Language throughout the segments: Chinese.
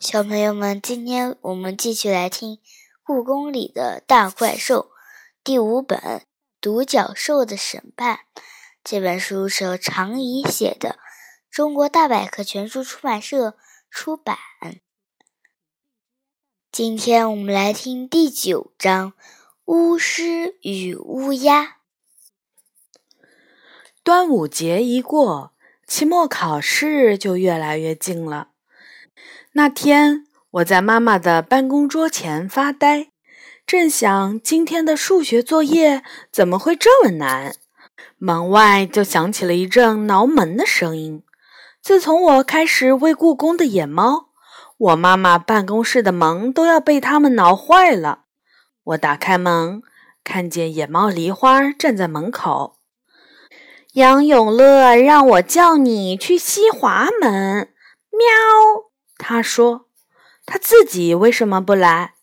小朋友们，今天我们继续来听《故宫里的大怪兽》第五本《独角兽的审判》。这本书是由常怡写的，中国大百科全书出版社出版。今天我们来听第九章《巫师与乌鸦》。端午节一过，期末考试就越来越近了。那天，我在妈妈的办公桌前发呆，正想今天的数学作业怎么会这么难，门外就响起了一阵挠门的声音。自从我开始喂故宫的野猫，我妈妈办公室的门都要被它们挠坏了。我打开门，看见野猫梨花站在门口。杨永乐让我叫你去西华门，喵。他说：“他自己为什么不来？”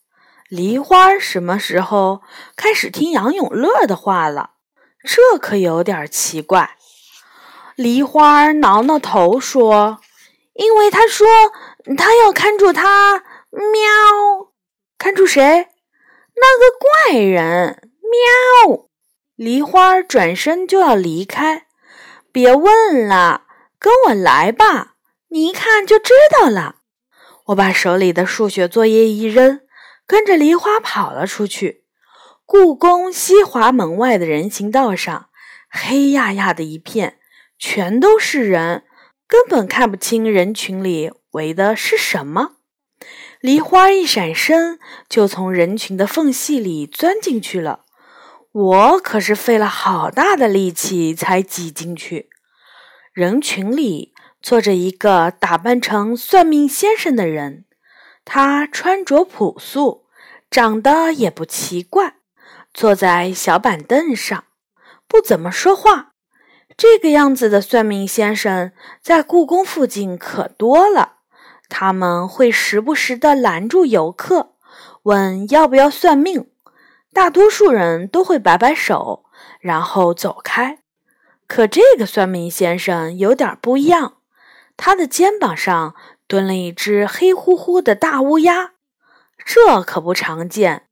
梨花什么时候开始听杨永乐的话了？这可有点奇怪。梨花挠挠头说：“因为他说他要看住他，喵，看住谁？那个怪人，喵。”梨花转身就要离开，别问了，跟我来吧，你一看就知道了。我把手里的数学作业一扔，跟着梨花跑了出去。故宫西华门外的人行道上，黑压压的一片，全都是人，根本看不清人群里围的是什么。梨花一闪身，就从人群的缝隙里钻进去了。我可是费了好大的力气才挤进去。人群里。坐着一个打扮成算命先生的人，他穿着朴素，长得也不奇怪，坐在小板凳上，不怎么说话。这个样子的算命先生在故宫附近可多了，他们会时不时地拦住游客，问要不要算命。大多数人都会摆摆手，然后走开。可这个算命先生有点不一样。他的肩膀上蹲了一只黑乎乎的大乌鸦，这可不常见。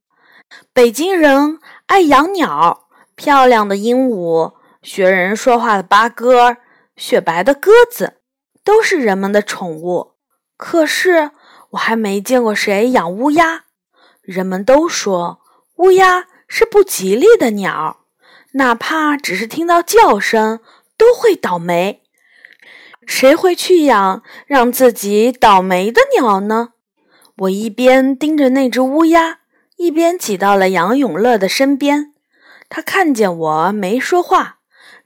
北京人爱养鸟，漂亮的鹦鹉、学人说话的八哥、雪白的鸽子，都是人们的宠物。可是我还没见过谁养乌鸦。人们都说乌鸦是不吉利的鸟，哪怕只是听到叫声都会倒霉。谁会去养让自己倒霉的鸟呢？我一边盯着那只乌鸦，一边挤到了杨永乐的身边。他看见我没说话，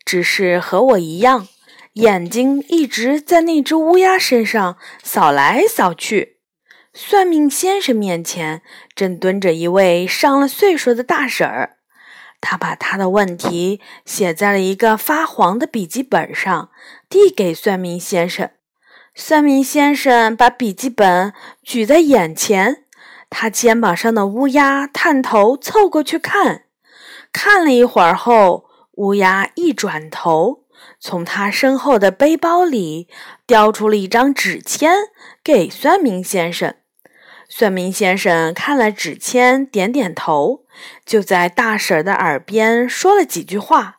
只是和我一样，眼睛一直在那只乌鸦身上扫来扫去。算命先生面前正蹲着一位上了岁数的大婶儿。他把他的问题写在了一个发黄的笔记本上，递给算命先生。算命先生把笔记本举在眼前，他肩膀上的乌鸦探头凑过去看，看了一会儿后，乌鸦一转头，从他身后的背包里叼出了一张纸签给算命先生。算命先生看了纸签，点点头，就在大婶儿的耳边说了几句话。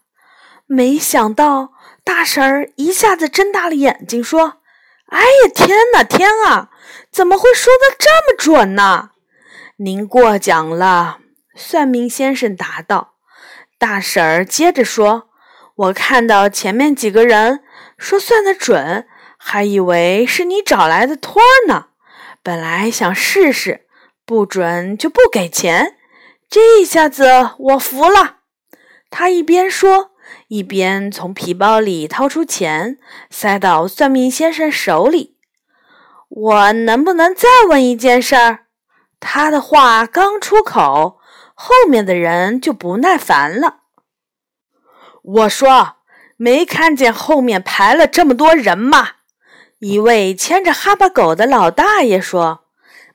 没想到大婶儿一下子睁大了眼睛，说：“哎呀，天哪，天啊，怎么会说的这么准呢？”您过奖了，算命先生答道。大婶儿接着说：“我看到前面几个人说算得准，还以为是你找来的托儿呢。”本来想试试，不准就不给钱。这下子我服了。他一边说，一边从皮包里掏出钱，塞到算命先生手里。我能不能再问一件事儿？他的话刚出口，后面的人就不耐烦了。我说：“没看见后面排了这么多人吗？”一位牵着哈巴狗的老大爷说：“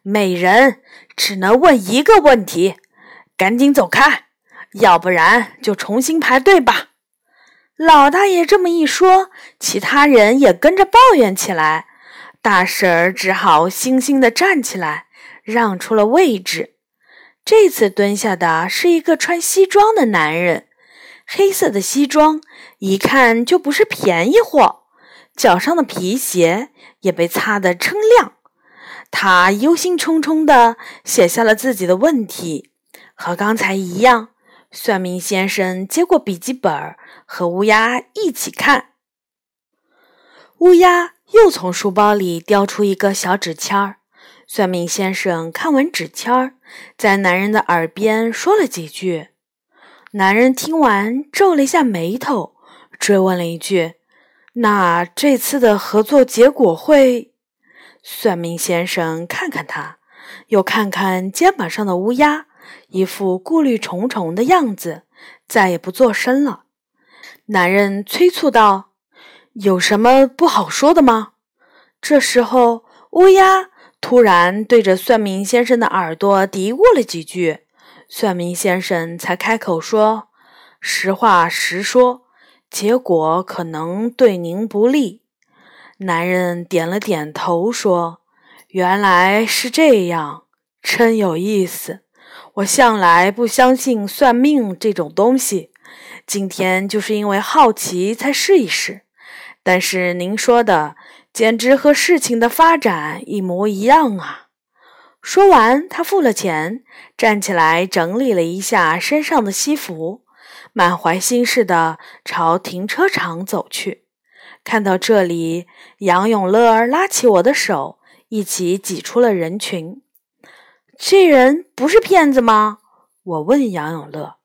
每人只能问一个问题，赶紧走开，要不然就重新排队吧。”老大爷这么一说，其他人也跟着抱怨起来：“大婶儿只好悻悻地站起来，让出了位置。这次蹲下的是一个穿西装的男人，黑色的西装一看就不是便宜货，脚上的皮鞋也被擦得锃亮。他忧心忡忡地写下了自己的问题，和刚才一样。算命先生接过笔记本，和乌鸦一起看。乌鸦又从书包里叼出一个小纸签儿。算命先生看完纸签儿，在男人的耳边说了几句。男人听完，皱了一下眉头，追问了一句：“那这次的合作结果会？”算命先生看看他，又看看肩膀上的乌鸦。一副顾虑重重的样子，再也不作声了。男人催促道：“有什么不好说的吗？”这时候，乌鸦突然对着算命先生的耳朵嘀咕了几句，算命先生才开口说：“实话实说，结果可能对您不利。”男人点了点头，说：“原来是这样，真有意思。”我向来不相信算命这种东西，今天就是因为好奇才试一试。但是您说的简直和事情的发展一模一样啊！说完，他付了钱，站起来整理了一下身上的西服，满怀心事的朝停车场走去。看到这里，杨永乐拉起我的手，一起挤出了人群。这人不是骗子吗？我问杨永乐。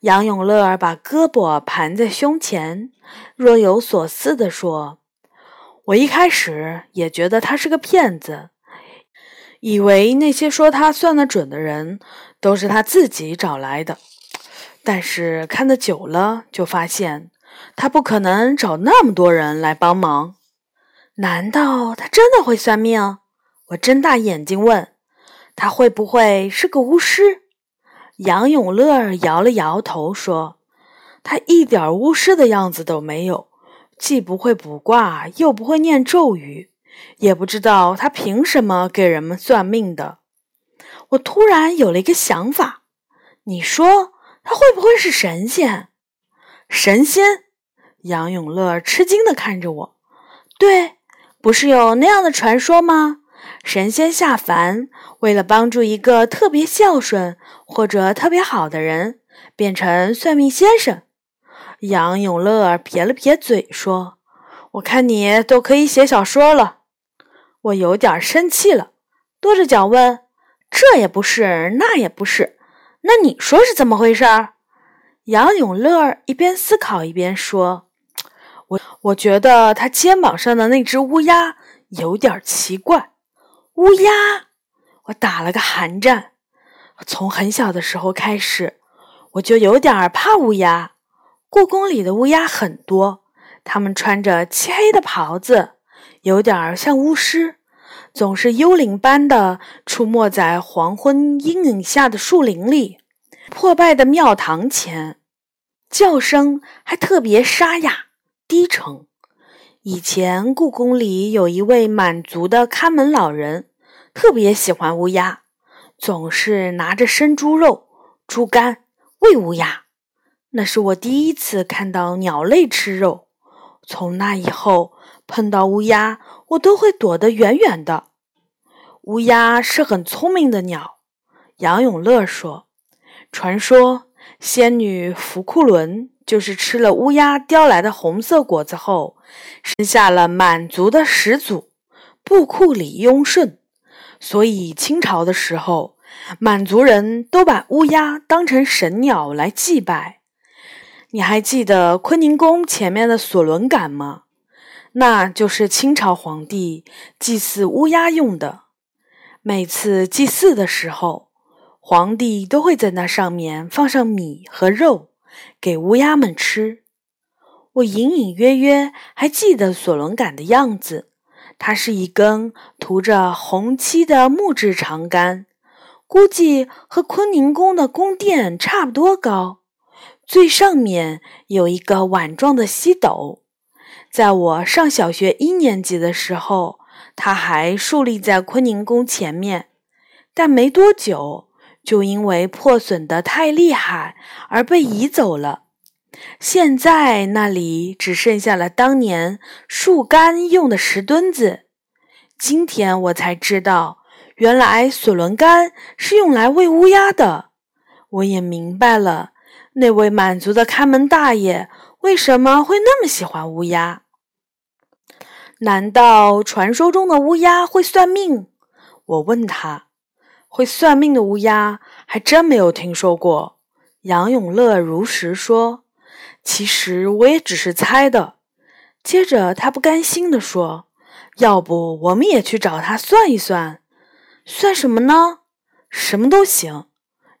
杨永乐把胳膊盘在胸前，若有所思地说：“我一开始也觉得他是个骗子，以为那些说他算得准的人都是他自己找来的。但是看得久了，就发现他不可能找那么多人来帮忙。难道他真的会算命？”我睁大眼睛问。他会不会是个巫师？杨永乐摇了摇头说：“他一点巫师的样子都没有，既不会卜卦，又不会念咒语，也不知道他凭什么给人们算命的。”我突然有了一个想法：“你说他会不会是神仙？”神仙？杨永乐吃惊地看着我：“对，不是有那样的传说吗？”神仙下凡，为了帮助一个特别孝顺或者特别好的人，变成算命先生。杨永乐撇了撇嘴说：“我看你都可以写小说了。”我有点生气了，跺着脚问：“这也不是，那也不是，那你说是怎么回事？”杨永乐一边思考一边说：“我我觉得他肩膀上的那只乌鸦有点奇怪。”乌鸦，我打了个寒战。从很小的时候开始，我就有点怕乌鸦。故宫里的乌鸦很多，它们穿着漆黑的袍子，有点像巫师，总是幽灵般的出没在黄昏阴影下的树林里、破败的庙堂前，叫声还特别沙哑、低沉。以前故宫里有一位满族的看门老人。特别喜欢乌鸦，总是拿着生猪肉、猪肝喂乌鸦。那是我第一次看到鸟类吃肉。从那以后，碰到乌鸦，我都会躲得远远的。乌鸦是很聪明的鸟。杨永乐说：“传说仙女福库伦就是吃了乌鸦叼来的红色果子后，生下了满族的始祖布库里雍顺。”所以清朝的时候，满族人都把乌鸦当成神鸟来祭拜。你还记得坤宁宫前面的索伦杆吗？那就是清朝皇帝祭祀乌鸦用的。每次祭祀的时候，皇帝都会在那上面放上米和肉给乌鸦们吃。我隐隐约约还记得索伦杆的样子。它是一根涂着红漆的木质长杆，估计和坤宁宫的宫殿差不多高。最上面有一个碗状的西斗。在我上小学一年级的时候，它还竖立在坤宁宫前面，但没多久就因为破损的太厉害而被移走了。现在那里只剩下了当年树干用的石墩子。今天我才知道，原来索伦干是用来喂乌鸦的。我也明白了，那位满族的看门大爷为什么会那么喜欢乌鸦。难道传说中的乌鸦会算命？我问他。会算命的乌鸦还真没有听说过。杨永乐如实说。其实我也只是猜的。接着他不甘心地说。要不我们也去找他算一算，算什么呢？什么都行。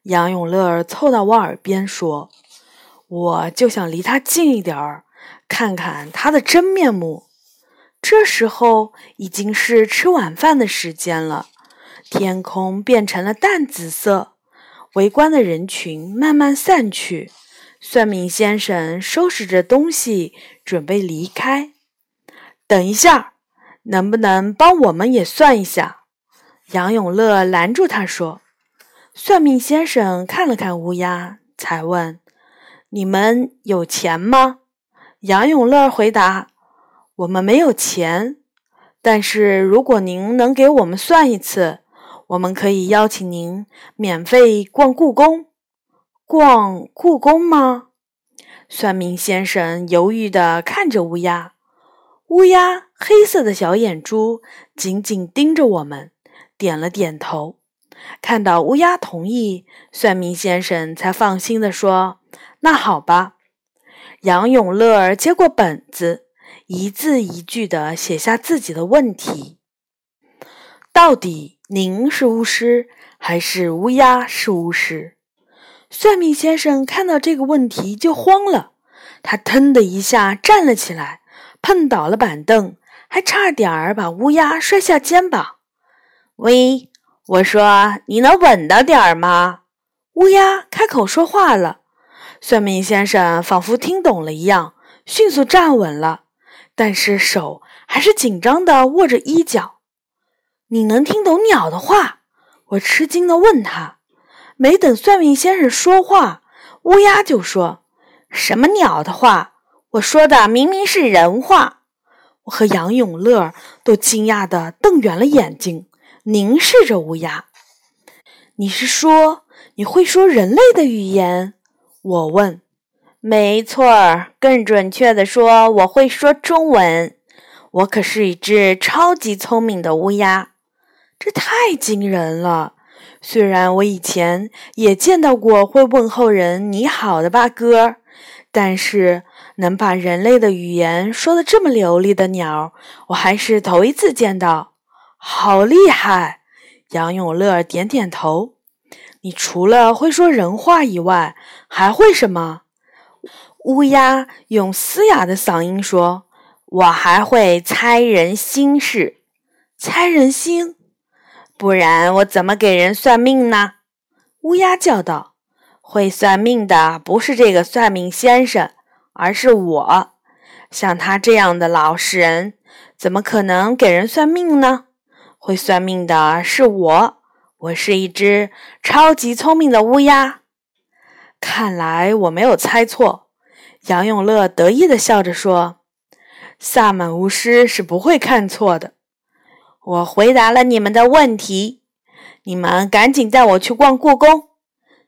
杨永乐凑到我耳边说：“我就想离他近一点儿，看看他的真面目。”这时候已经是吃晚饭的时间了，天空变成了淡紫色，围观的人群慢慢散去。算命先生收拾着东西，准备离开。等一下。能不能帮我们也算一下？杨永乐拦住他说：“算命先生看了看乌鸦，才问：‘你们有钱吗？’杨永乐回答：‘我们没有钱，但是如果您能给我们算一次，我们可以邀请您免费逛故宫。逛故宫吗？’算命先生犹豫地看着乌鸦。”乌鸦黑色的小眼珠紧紧盯着我们，点了点头。看到乌鸦同意，算命先生才放心地说：“那好吧。”杨永乐儿接过本子，一字一句地写下自己的问题：“到底您是巫师，还是乌鸦是巫师？”算命先生看到这个问题就慌了，他腾的一下站了起来。碰倒了板凳，还差点儿把乌鸦摔下肩膀。喂，我说你能稳当点儿吗？乌鸦开口说话了。算命先生仿佛听懂了一样，迅速站稳了，但是手还是紧张地握着衣角。你能听懂鸟的话？我吃惊地问他。没等算命先生说话，乌鸦就说：“什么鸟的话？”我说的明明是人话，我和杨永乐都惊讶地瞪圆了眼睛，凝视着乌鸦。你是说你会说人类的语言？我问。没错儿，更准确的说，我会说中文。我可是一只超级聪明的乌鸦，这太惊人了。虽然我以前也见到过会问候人“你好”的八哥，但是。能把人类的语言说得这么流利的鸟，我还是头一次见到，好厉害！杨永乐点点头。你除了会说人话以外，还会什么？乌鸦用嘶哑的嗓音说：“我还会猜人心事。”猜人心？不然我怎么给人算命呢？乌鸦叫道：“会算命的不是这个算命先生。”而是我，像他这样的老实人，怎么可能给人算命呢？会算命的是我，我是一只超级聪明的乌鸦。看来我没有猜错。杨永乐得意地笑着说：“萨满巫师是不会看错的。”我回答了你们的问题，你们赶紧带我去逛故宫。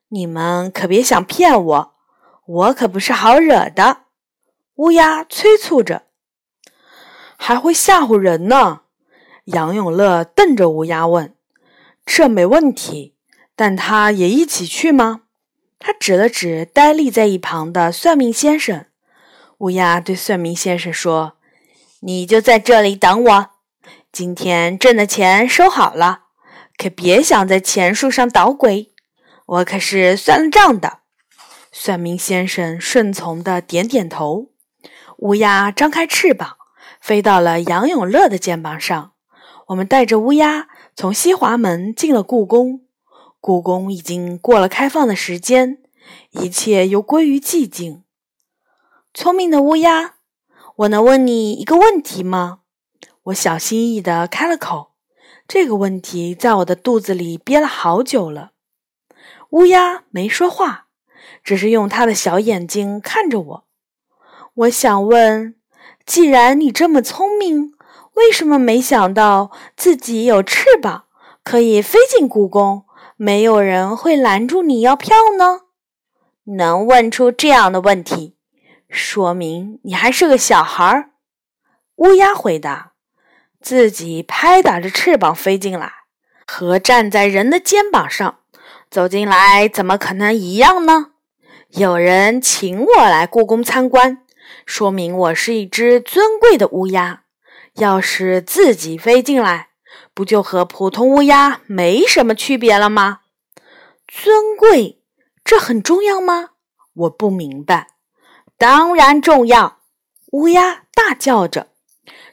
你们可别想骗我，我可不是好惹的。乌鸦催促着，还会吓唬人呢。杨永乐瞪着乌鸦问：“这没问题，但他也一起去吗？”他指了指呆立在一旁的算命先生。乌鸦对算命先生说：“你就在这里等我。今天挣的钱收好了，可别想在钱树上捣鬼。我可是算了账的。”算命先生顺从的点点头。乌鸦张开翅膀，飞到了杨永乐的肩膀上。我们带着乌鸦从西华门进了故宫。故宫已经过了开放的时间，一切又归于寂静。聪明的乌鸦，我能问你一个问题吗？我小心翼翼地开了口。这个问题在我的肚子里憋了好久了。乌鸦没说话，只是用它的小眼睛看着我。我想问：既然你这么聪明，为什么没想到自己有翅膀可以飞进故宫，没有人会拦住你要票呢？能问出这样的问题，说明你还是个小孩儿。乌鸦回答：“自己拍打着翅膀飞进来，和站在人的肩膀上走进来，怎么可能一样呢？有人请我来故宫参观，说明我是一只尊贵的乌鸦。要是自己飞进来，不就和普通乌鸦没什么区别了吗？尊贵。”这很重要吗？我不明白。当然重要！乌鸦大叫着。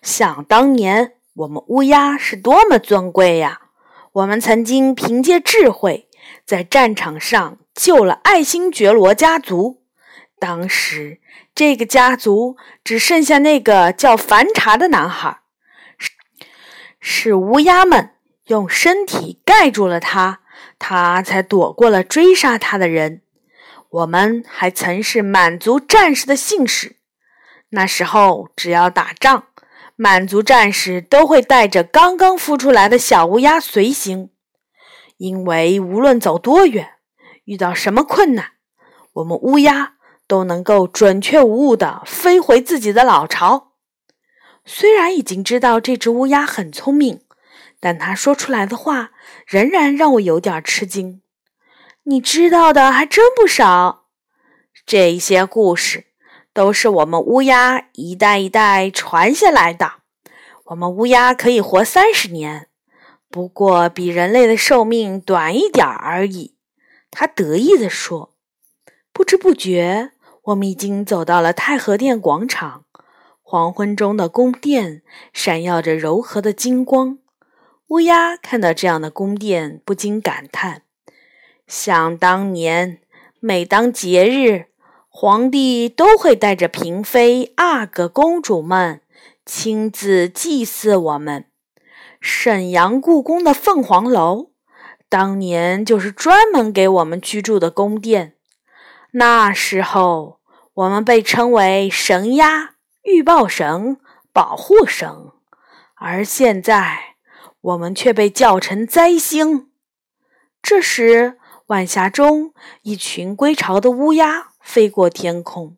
想当年，我们乌鸦是多么尊贵呀！我们曾经凭借智慧，在战场上救了爱新觉罗家族。当时，这个家族只剩下那个叫樊查的男孩，是乌鸦们用身体盖住了他。他才躲过了追杀他的人。我们还曾是满族战士的信使。那时候，只要打仗，满族战士都会带着刚刚孵出来的小乌鸦随行，因为无论走多远，遇到什么困难，我们乌鸦都能够准确无误地飞回自己的老巢。虽然已经知道这只乌鸦很聪明。但它说出来的话仍然让我有点吃惊。你知道的还真不少，这些故事都是我们乌鸦一代一代传下来的。我们乌鸦可以活三十年，不过比人类的寿命短一点而已。他得意地说。不知不觉，我们已经走到了太和殿广场。黄昏中的宫殿闪耀着柔和的金光。乌鸦看到这样的宫殿，不禁感叹：想当年，每当节日，皇帝都会带着嫔妃、阿哥、公主们亲自祭祀我们。沈阳故宫的凤凰楼，当年就是专门给我们居住的宫殿。那时候，我们被称为神鸦、预报神、保护神，而现在。我们却被叫成灾星。这时，晚霞中，一群归巢的乌鸦飞过天空。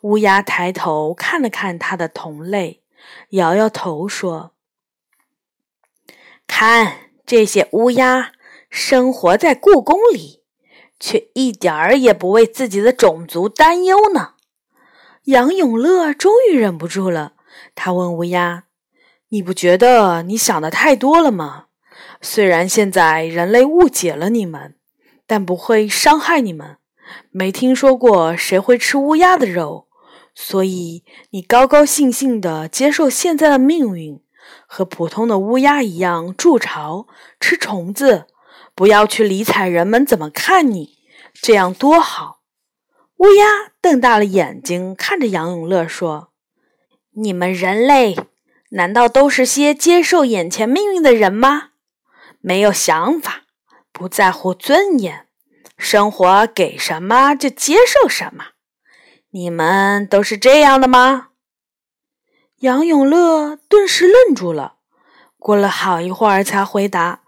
乌鸦抬头看了看它的同类，摇摇头说：“看，这些乌鸦生活在故宫里，却一点儿也不为自己的种族担忧呢。”杨永乐终于忍不住了，他问乌鸦。你不觉得你想的太多了吗？虽然现在人类误解了你们，但不会伤害你们。没听说过谁会吃乌鸦的肉，所以你高高兴兴地接受现在的命运，和普通的乌鸦一样筑巢、吃虫子，不要去理睬人们怎么看你，这样多好。乌鸦瞪大了眼睛看着杨永乐说：“你们人类。”难道都是些接受眼前命运的人吗？没有想法，不在乎尊严，生活给什么就接受什么。你们都是这样的吗？杨永乐顿时愣住了，过了好一会儿才回答：“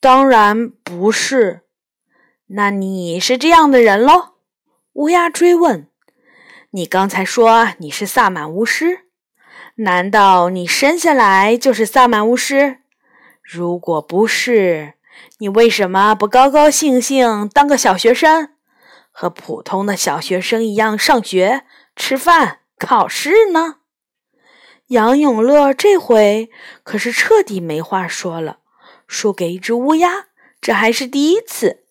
当然不是。”那你是这样的人喽？乌鸦追问：“你刚才说你是萨满巫师？”难道你生下来就是萨满巫师？如果不是，你为什么不高高兴兴当个小学生，和普通的小学生一样上学、吃饭、考试呢？杨永乐这回可是彻底没话说了，输给一只乌鸦，这还是第一次。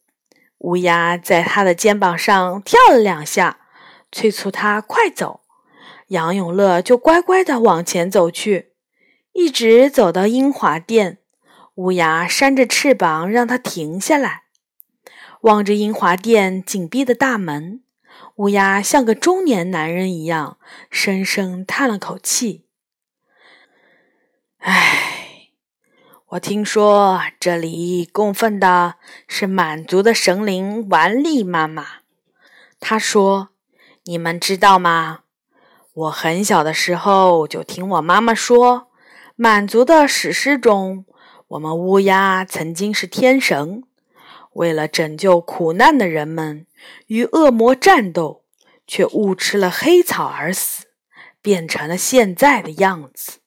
乌鸦在他的肩膀上跳了两下，催促他快走。杨永乐就乖乖地往前走去，一直走到英华殿。乌鸦扇着翅膀让他停下来，望着英华殿紧闭的大门，乌鸦像个中年男人一样，深深叹了口气。唉，我听说这里供奉的是满族的神灵王丽妈妈。她说：“你们知道吗？我很小的时候就听我妈妈说，满族的史诗中，我们乌鸦曾经是天神，为了拯救苦难的人们，与恶魔战斗，却误吃了黑草而死，变成了现在的样子。”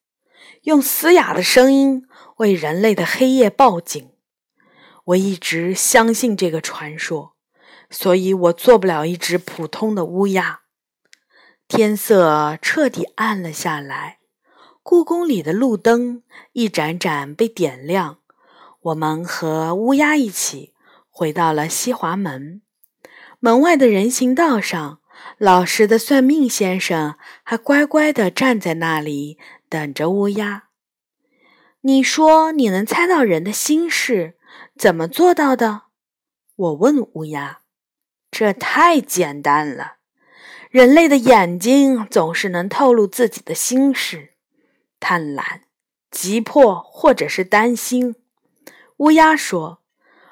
用嘶哑的声音为人类的黑夜报警。我一直相信这个传说，所以我做不了一只普通的乌鸦。天色彻底暗了下来，故宫里的路灯一盏盏被点亮。我们和乌鸦一起回到了西华门。门外的人行道上，老实的算命先生还乖乖地站在那里。等着乌鸦，你说你能猜到人的心事，怎么做到的？我问乌鸦。这太简单了，人类的眼睛总是能透露自己的心事，贪婪、急迫或者是担心。乌鸦说，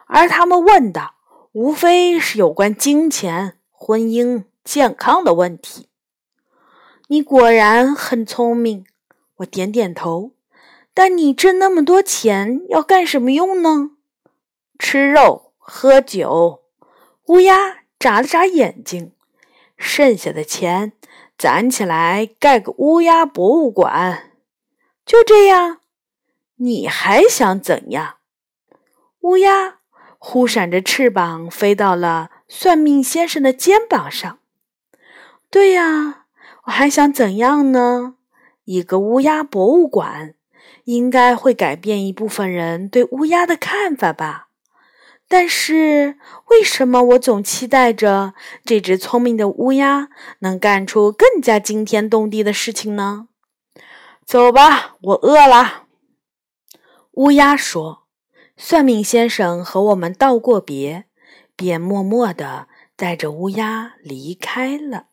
而他们问的无非是有关金钱、婚姻、健康的问题。你果然很聪明。我点点头，但你挣那么多钱要干什么用呢？吃肉喝酒。乌鸦眨了眨眼睛，剩下的钱攒起来盖个乌鸦博物馆。就这样，你还想怎样？乌鸦忽闪着翅膀飞到了算命先生的肩膀上。对呀，我还想怎样呢？一个乌鸦博物馆应该会改变一部分人对乌鸦的看法吧？但是为什么我总期待着这只聪明的乌鸦能干出更加惊天动地的事情呢？走吧，我饿了。乌鸦说。算命先生和我们道过别，便默默地带着乌鸦离开了。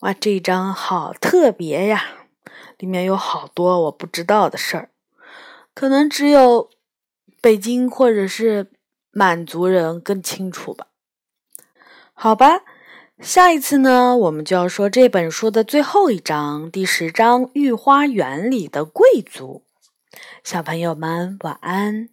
哇，这张好特别呀！里面有好多我不知道的事儿，可能只有北京或者是满族人更清楚吧。好吧，下一次呢，我们就要说这本书的最后一章，第十章《御花园里的贵族》。小朋友们，晚安。